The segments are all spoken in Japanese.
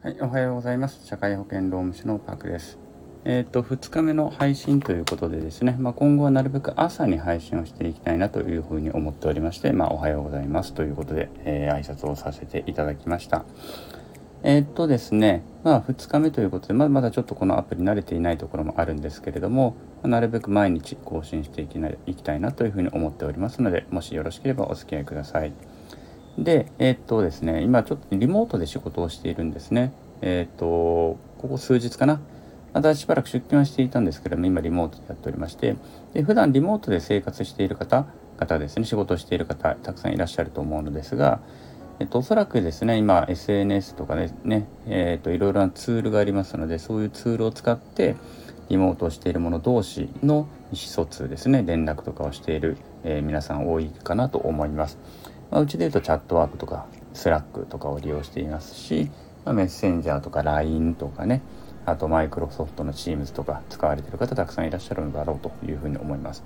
はいおはようございます。社会保険労務士のパクです。えっ、ー、と、2日目の配信ということでですね、まあ、今後はなるべく朝に配信をしていきたいなというふうに思っておりまして、まあ、おはようございますということで、えー、挨拶をさせていただきました。えっ、とですね、まあ、2日目ということで、まだまだちょっとこのアプリ慣れていないところもあるんですけれども、なるべく毎日更新していきないきたいなというふうに思っておりますので、もしよろしければお付き合いください。で、えっとですね、今ちょっとリモートで仕事をしているんですね。えっ、と、ここ数日かな。またしばらく出勤はしていたんですけれども、今リモートでやっておりまして、で普段リモートで生活している方、方ですね、仕事をしている方、たくさんいらっしゃると思うのですが、えっと、おそらくですね、今 SNS とかでね、えっと、いろいろなツールがありますので、そういうツールを使って、リモートをしている者同士の意思疎通ですね、連絡とかをしている、えー、皆さん多いかなと思います。まあ、うちで言うと Chatwork とか、 Slack とかを利用していますし、まあ、メッセンジャーとか LINE とかねあとマイクロソフトの Teams とか使われてる方たくさんいらっしゃるのだろうというふうに思います。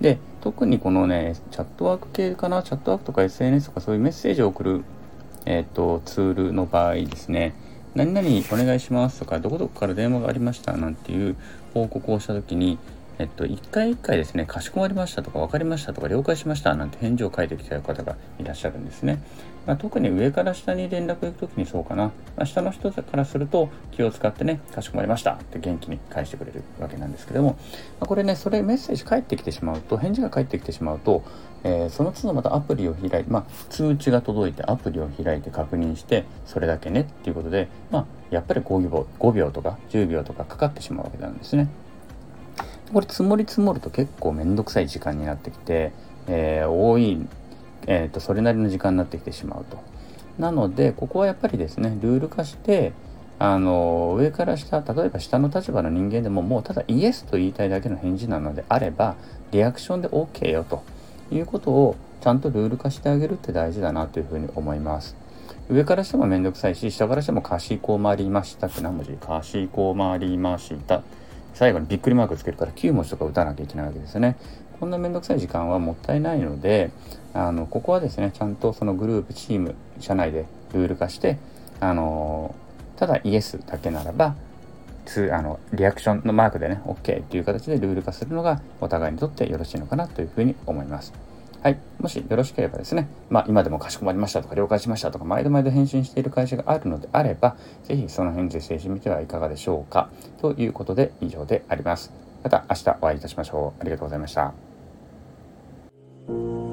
で、特にこのね、 Chatwork 系かな、 Chatwork とか SNS とかそういうメッセージを送る、えっ、ー、と、ツールの場合ですね、何々お願いしますとか、どこどこから電話がありましたなんていう報告をしたときに、えっと、一回一回ですね、かしこまりましたとか、分かりましたとか、了解しましたなんて返事を書いてきた方がいらっしゃるんですね。まあ、特に上から下に連絡行くときにそうかな。まあ、下の人からすると気を使ってね、かしこまりましたって元気に返してくれるわけなんですけども、まあ、これね、それメッセージ返ってきてしまうと、返事が返ってきてしまうと、えー、その都度またアプリを開いて、まあ、通知が届いてアプリを開いて確認して、それだけねっていうことで、まあ、やっぱり5秒 ,5 秒とか10秒とかかかってしまうわけなんですね。これ積もり積もると結構めんどくさい時間になってきて、えー、多い、えーと、それなりの時間になってきてしまうと。なのでここはやっぱりですねルール化してあの上から下例えば下の立場の人間でももうただイエスと言いたいだけの返事なのであればリアクションで OK よということをちゃんとルール化してあげるって大事だなというふうに思います。上からしてもめんどくさいし下からしてもかしこまりましたって何文字？かしこまりました最後にびっくりマークつけるから9文字とか打たなきゃいけないわけですよね。こんなめんどくさい時間はもったいないので、あの、ここはですね、ちゃんとそのグループ、チーム、社内でルール化して、あの、ただイエスだけならば、つあのリアクションのマークでね、OK っていう形でルール化するのがお互いにとってよろしいのかなというふうに思います。はい。もしよろしければですね、まあ今でもかしこまりましたとか了解しましたとか、毎度毎度返信している会社があるのであれば、ぜひその辺でしてみてはいかがでしょうか。ということで以上であります。また明日お会いいたしましょう。ありがとうございました。